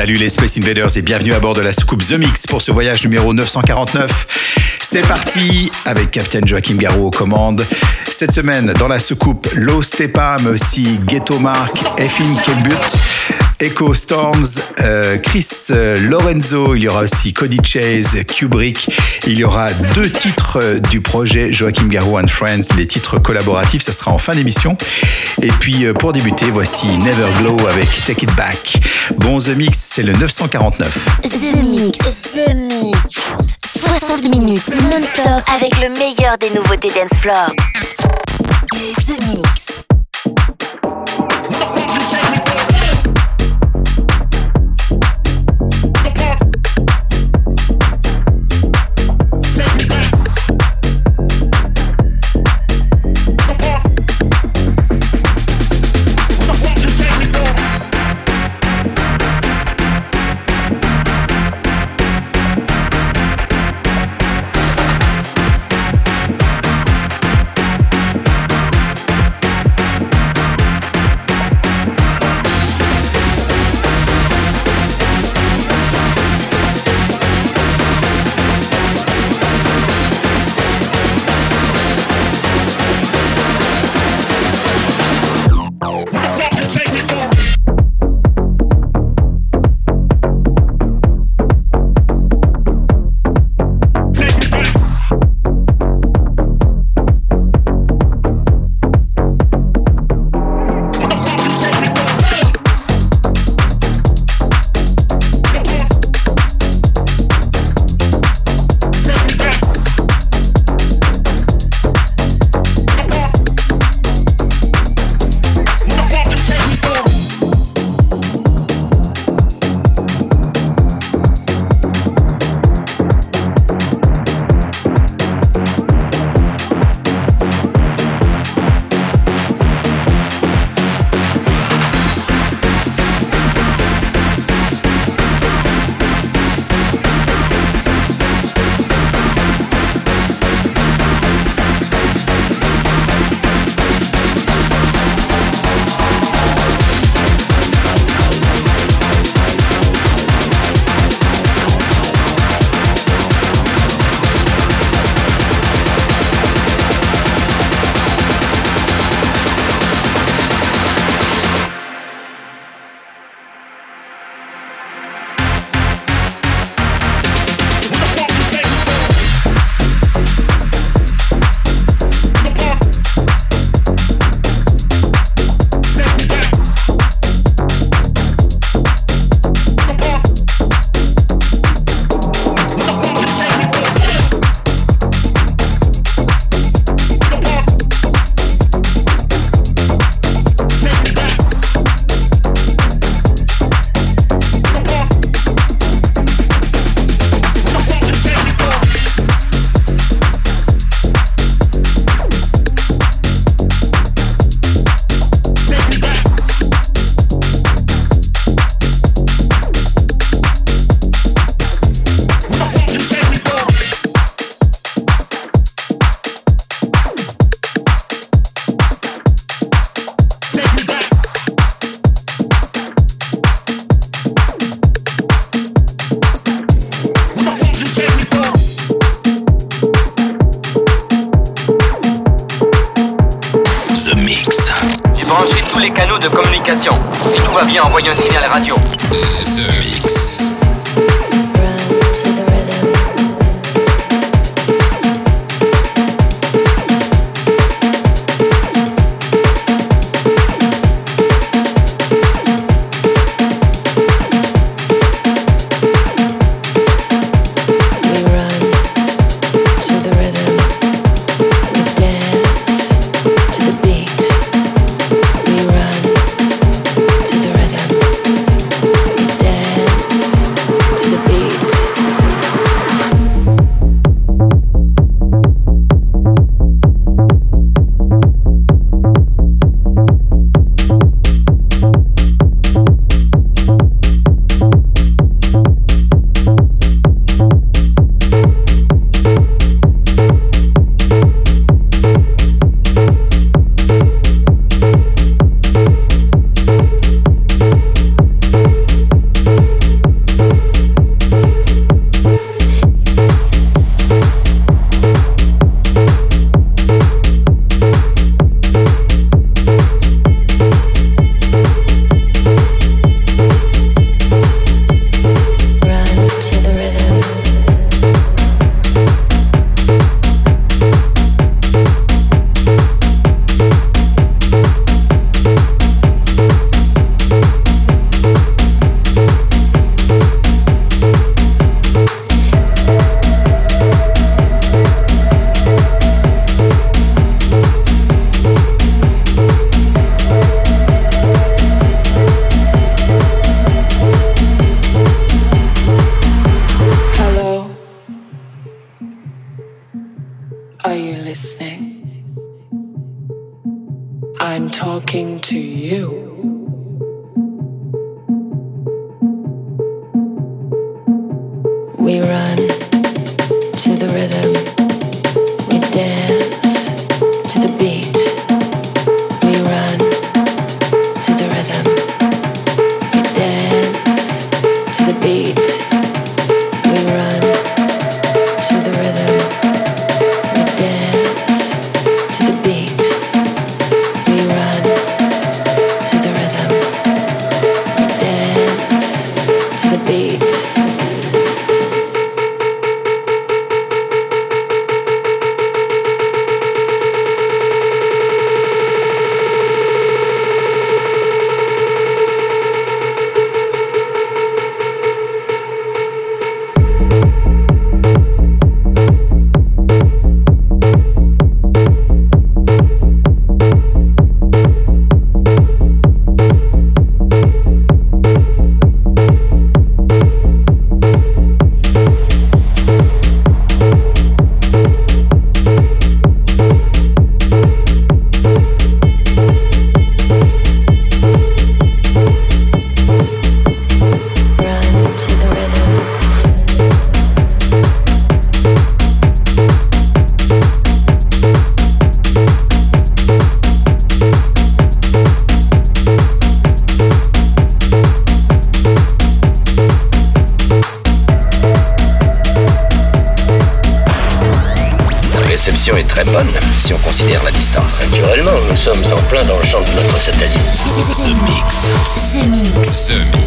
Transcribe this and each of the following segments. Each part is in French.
Salut les Space Invaders et bienvenue à bord de la soucoupe The Mix pour ce voyage numéro 949. C'est parti avec Captain Joachim Garou aux commandes. Cette semaine, dans la soucoupe, Low Stepa, mais aussi Ghetto Mark, Effin Kelbut. Echo Storms, euh, Chris euh, Lorenzo, il y aura aussi Cody Chase, Kubrick. Il y aura deux titres euh, du projet Joachim Garou and Friends, les titres collaboratifs, ça sera en fin d'émission. Et puis pour débuter, voici Never Glow avec Take It Back. Bon, The Mix, c'est le 949. The Mix, The Mix. 60 minutes non-stop avec le meilleur des nouveautés dance. The Mix. sommes en plein dans le champ de notre satellite. The Mix. The Mix. Mix.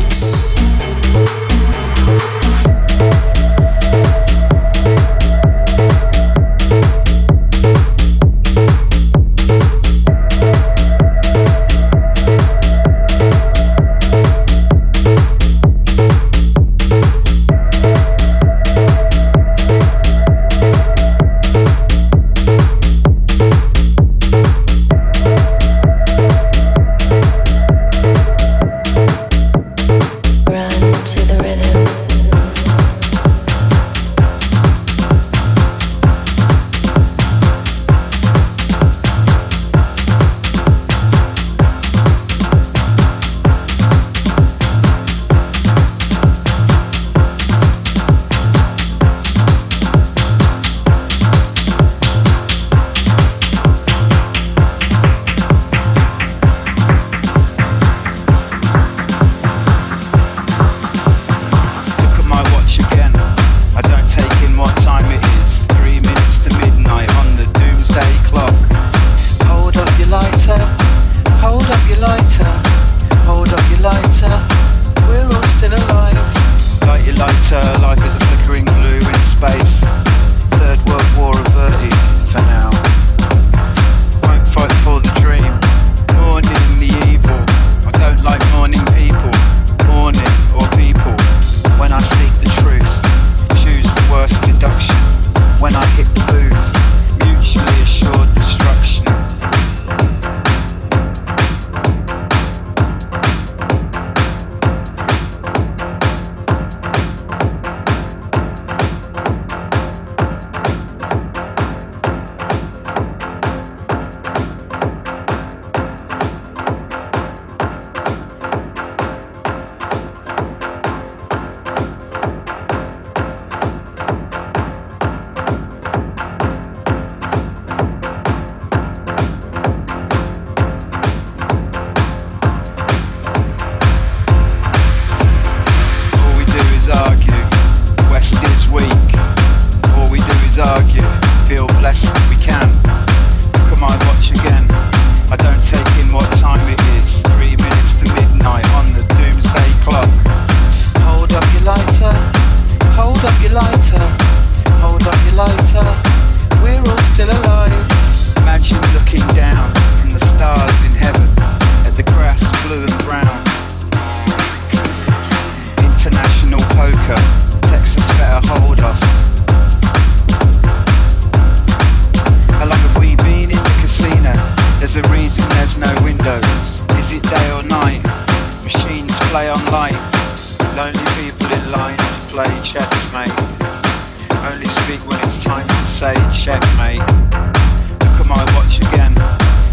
Lonely people in line to play chess, mate. Only speak when it's time to say checkmate. Look at my watch again.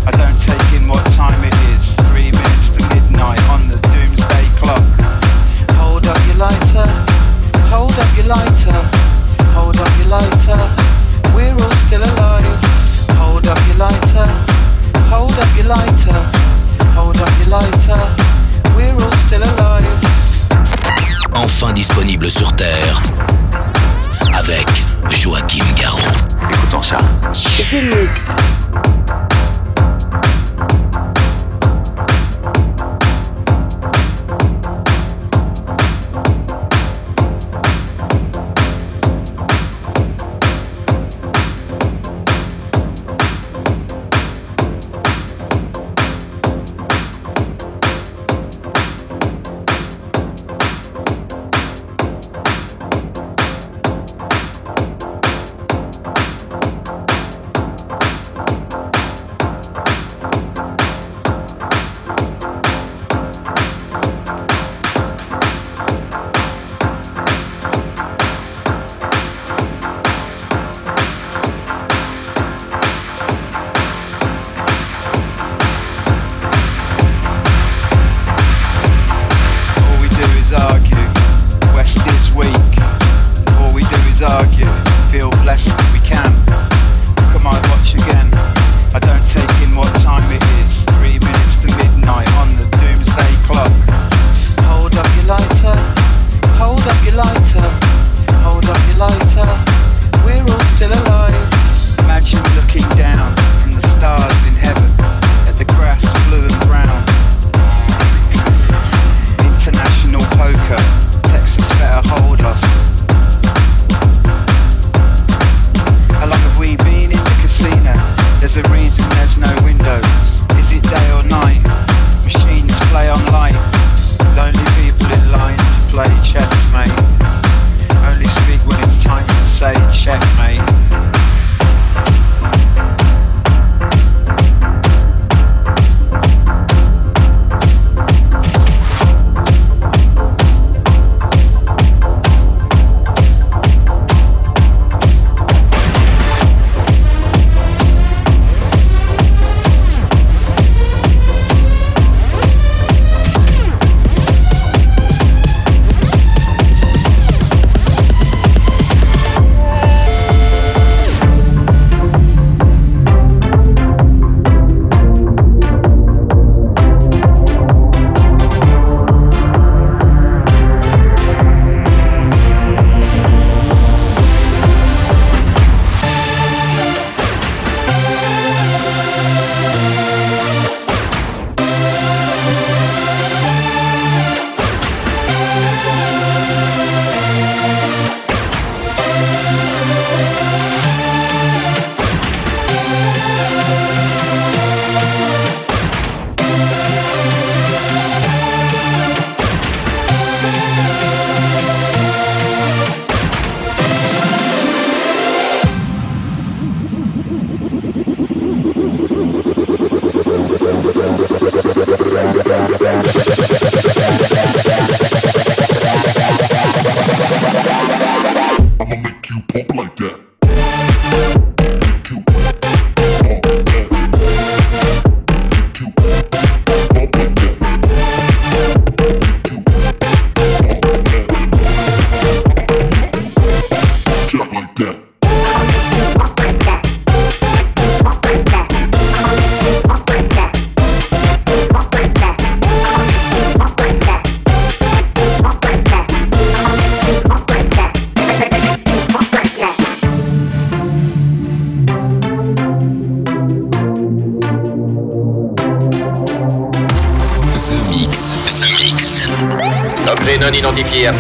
I don't take in what time it is. Three minutes to midnight on the doomsday clock. Hold up your lighter. Hold up your lighter. Hold up your lighter. We're all still alive. Hold up your lighter. Hold up your lighter. Hold up your lighter. We're all still alive. enfin disponible sur Terre avec Joachim Garraud. Écoutons ça.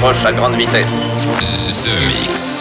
Approche à grande vitesse. The Mix.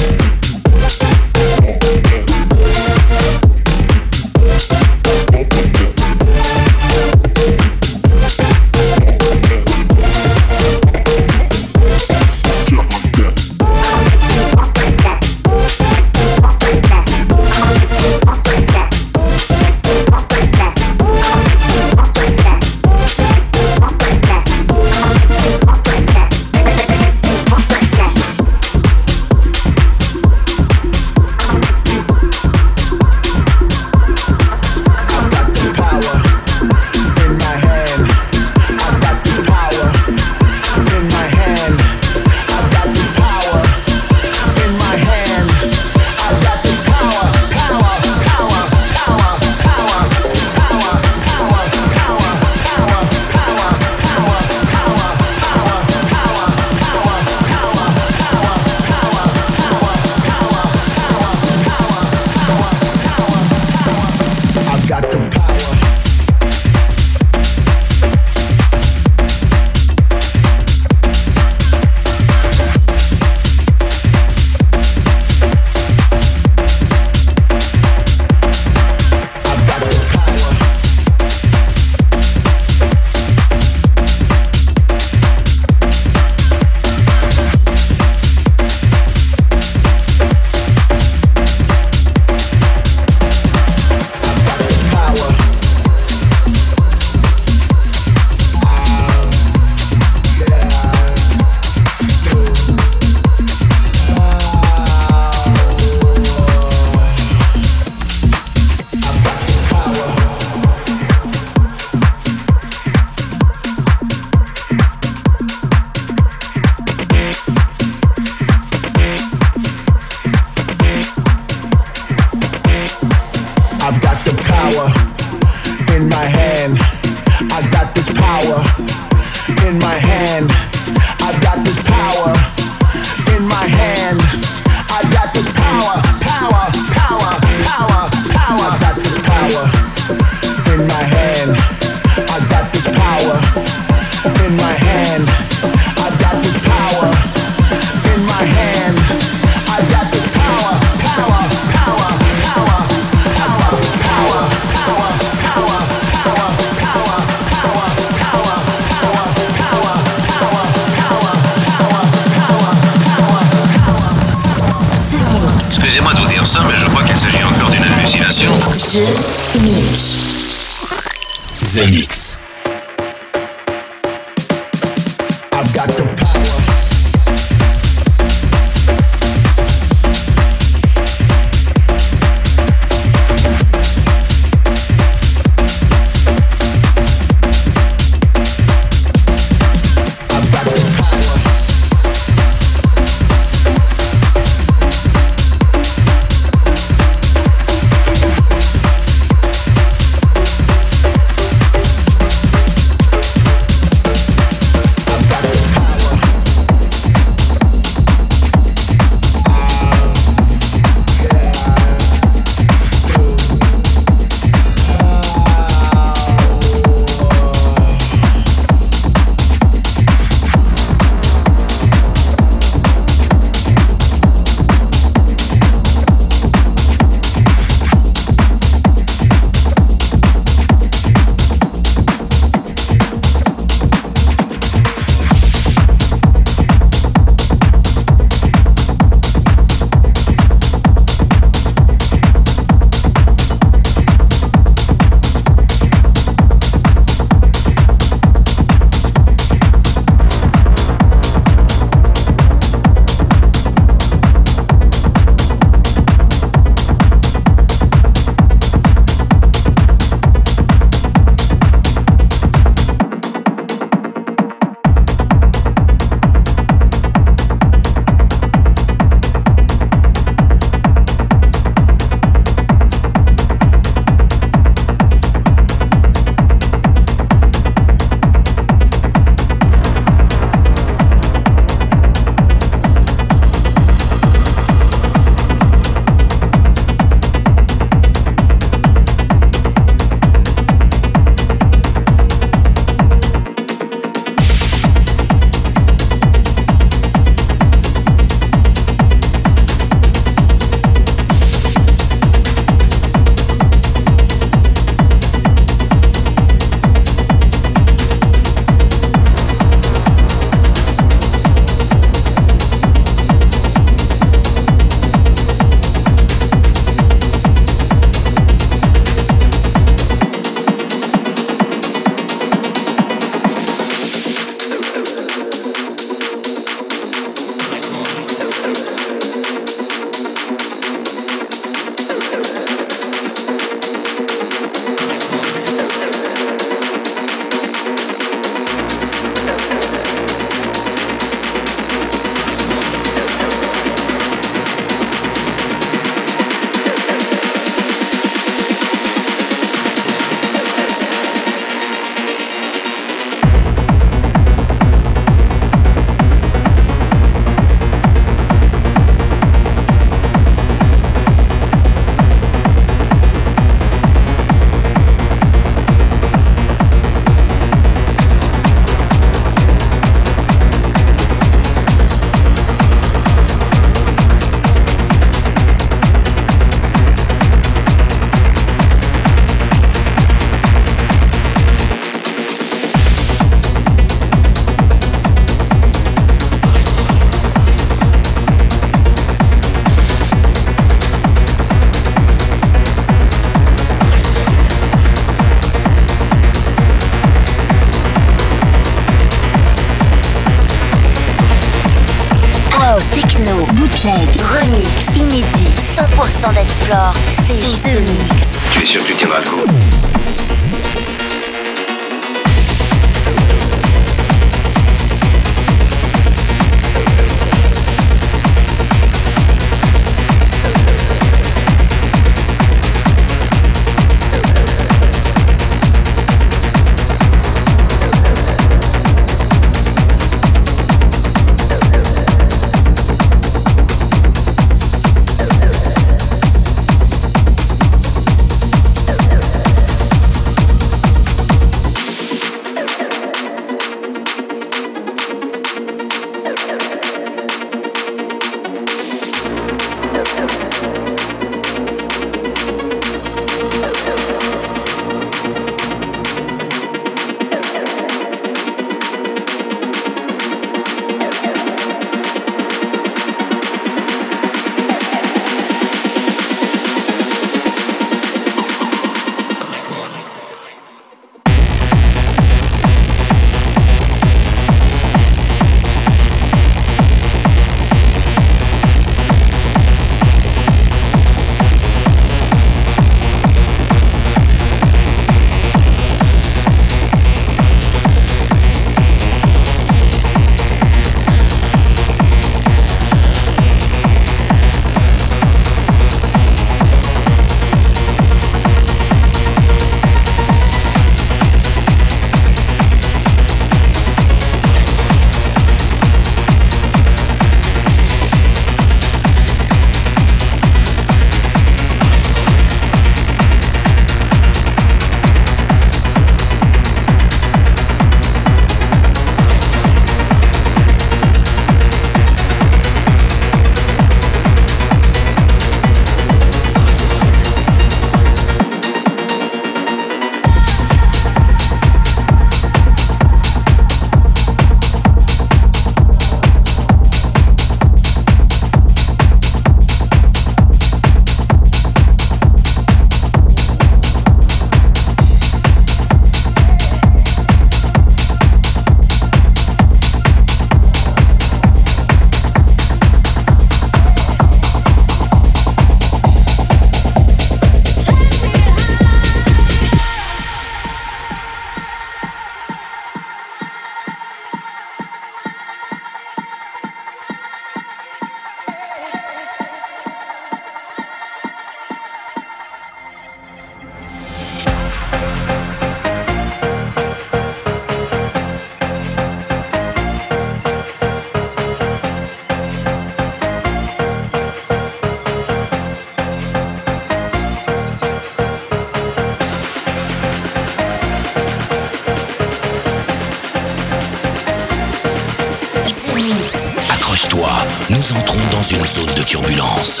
Dépêche-toi, nous entrons dans une zone de turbulence.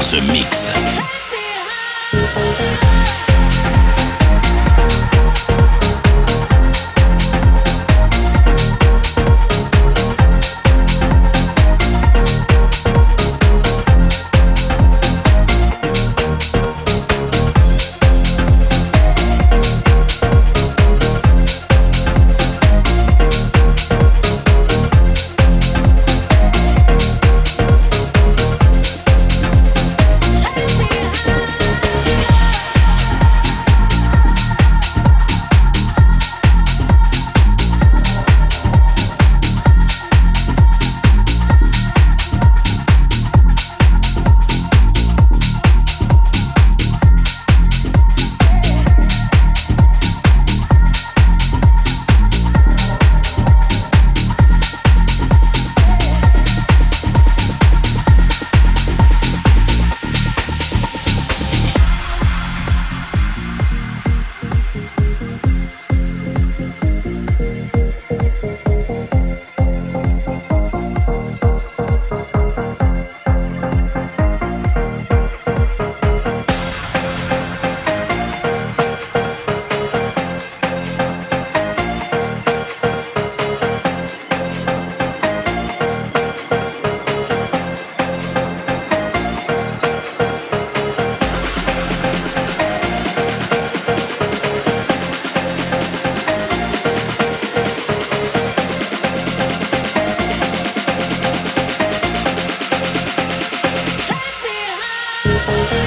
The Mix.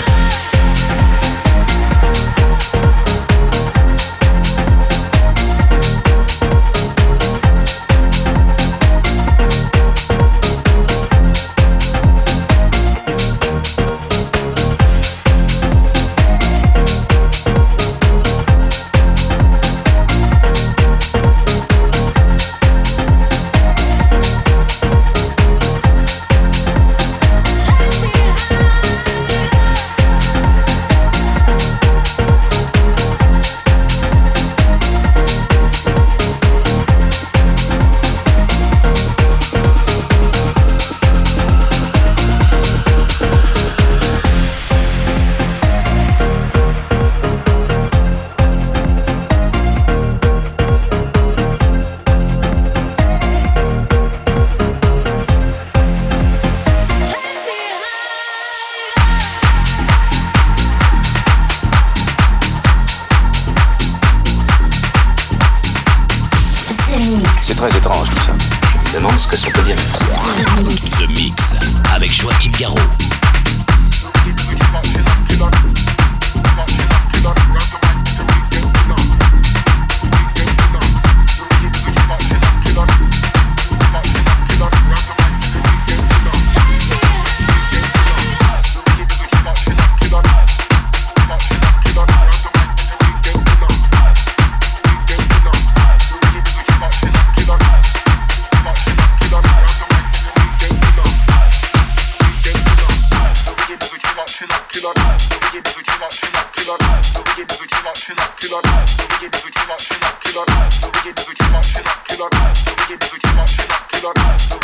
love.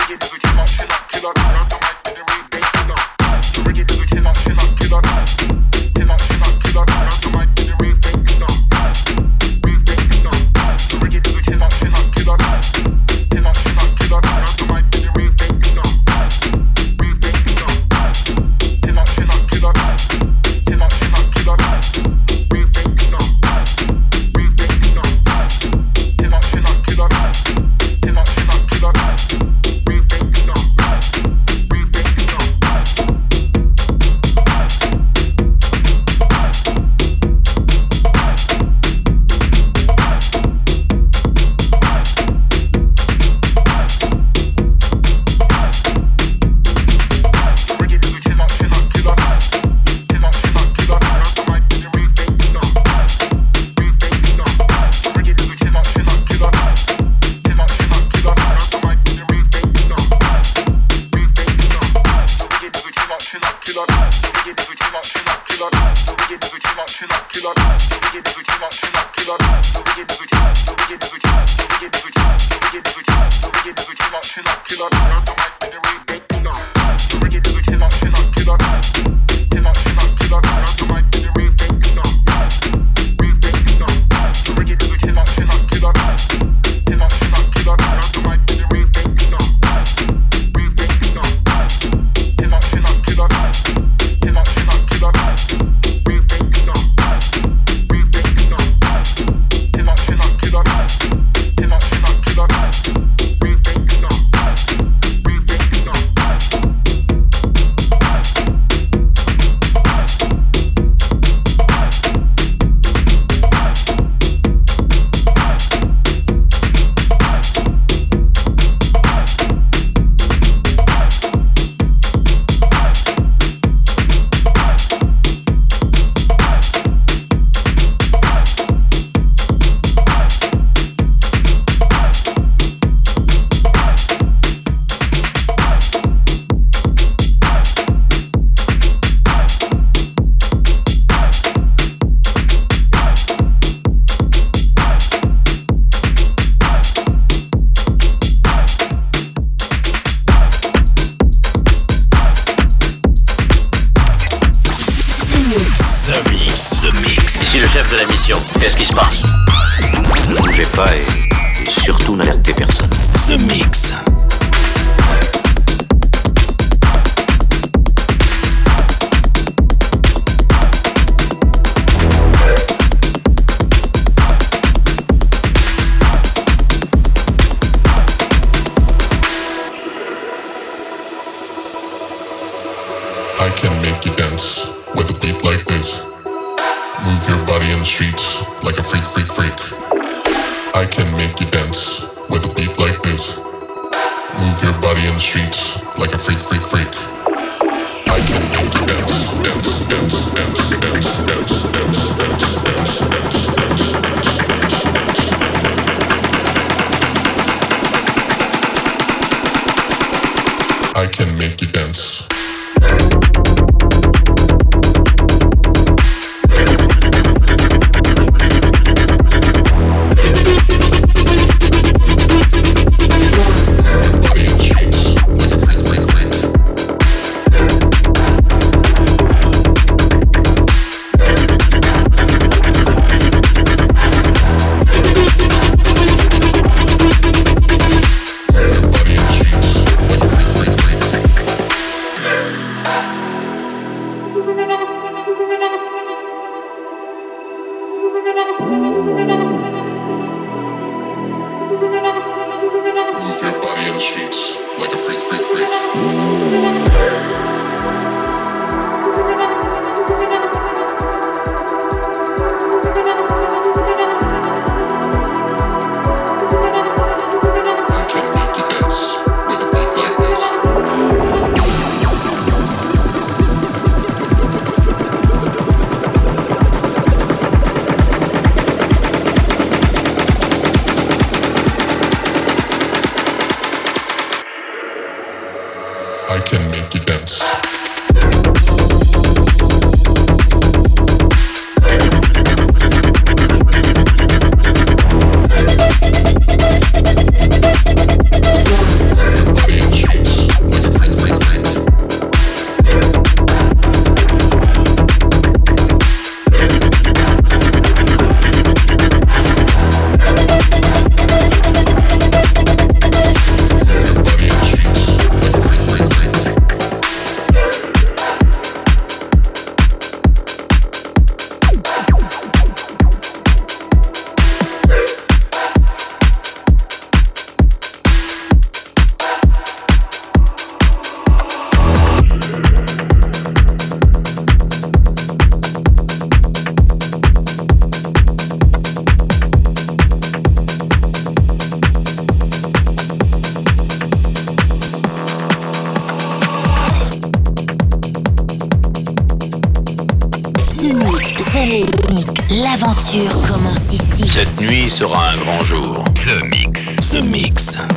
you. Sera un grand jour. The Mix. The Mix.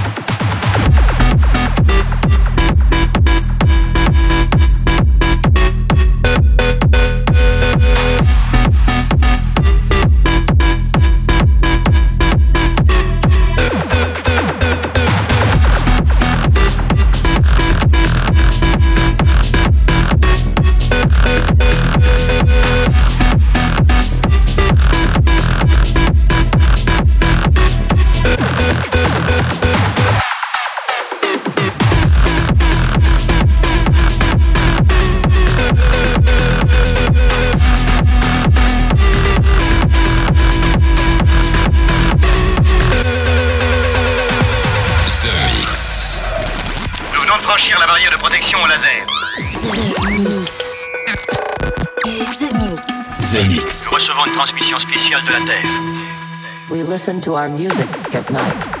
Listen to our music at night.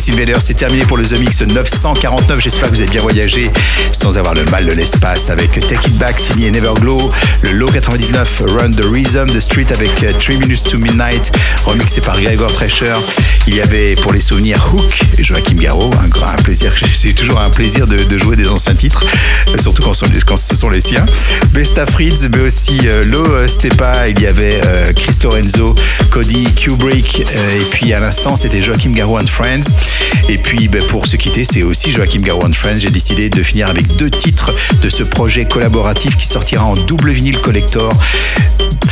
Space c'est terminé pour le The Mix 949. J'espère que vous avez bien voyagé sans avoir le mal de l'espace avec Take It Back signé Neverglow, le Low 99 Run the Rhythm, The Street avec 3 Minutes to Midnight, remixé par Gregor Trescher. Il y avait pour les souvenirs Hook et Joachim Garraud, un, un plaisir, c'est toujours un plaisir de, jouer des anciens titres, surtout quand, ce sont les siens. Besta Fritz, mais aussi euh, Lo Stepa, il y avait euh, Chris Lorenzo, Cody Kubrick, euh, et puis à l'instant c'était Joachim Garraud and Friends. Et puis ben, pour se quitter, c'est aussi Joachim Garraud and Friends. J'ai décidé de finir avec deux titres de ce projet collaboratif qui sortira en double vinyle collector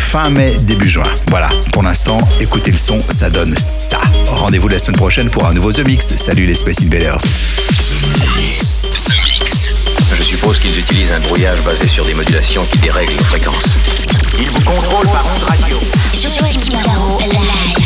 fin mai, début juin. Voilà, pour l'instant, écoutez le son, ça donne ça. Rendez-vous la semaine prochaine pour un nouveau The Mix. Salut les Space Invaders. Je suppose qu'ils utilisent un brouillage basé sur des modulations qui dérèglent les fréquences. Ils vous contrôlent par ondes radio. Joachim Garraud, live.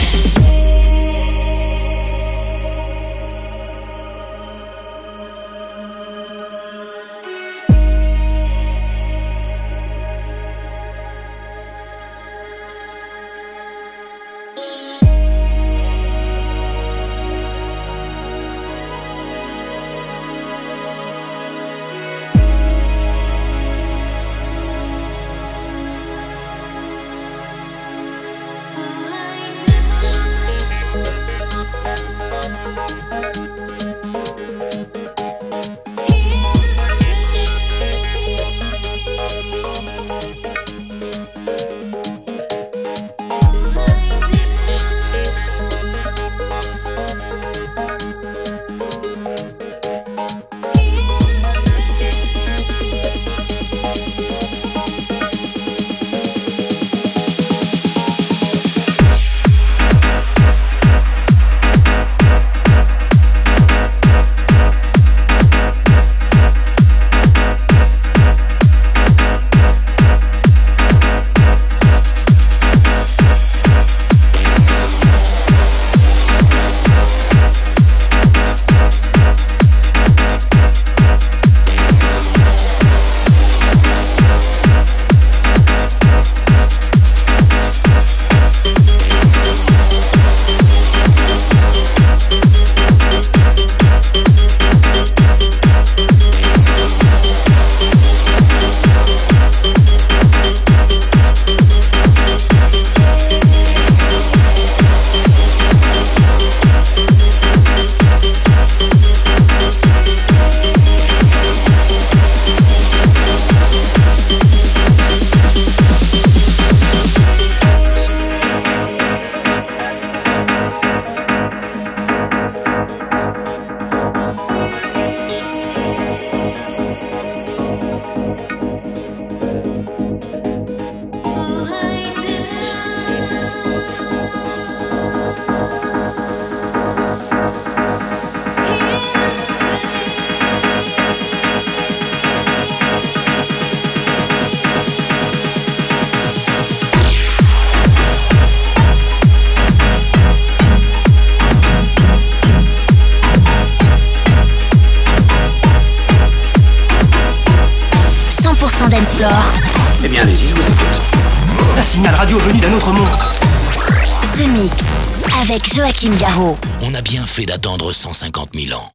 D'attendre 150 000 ans.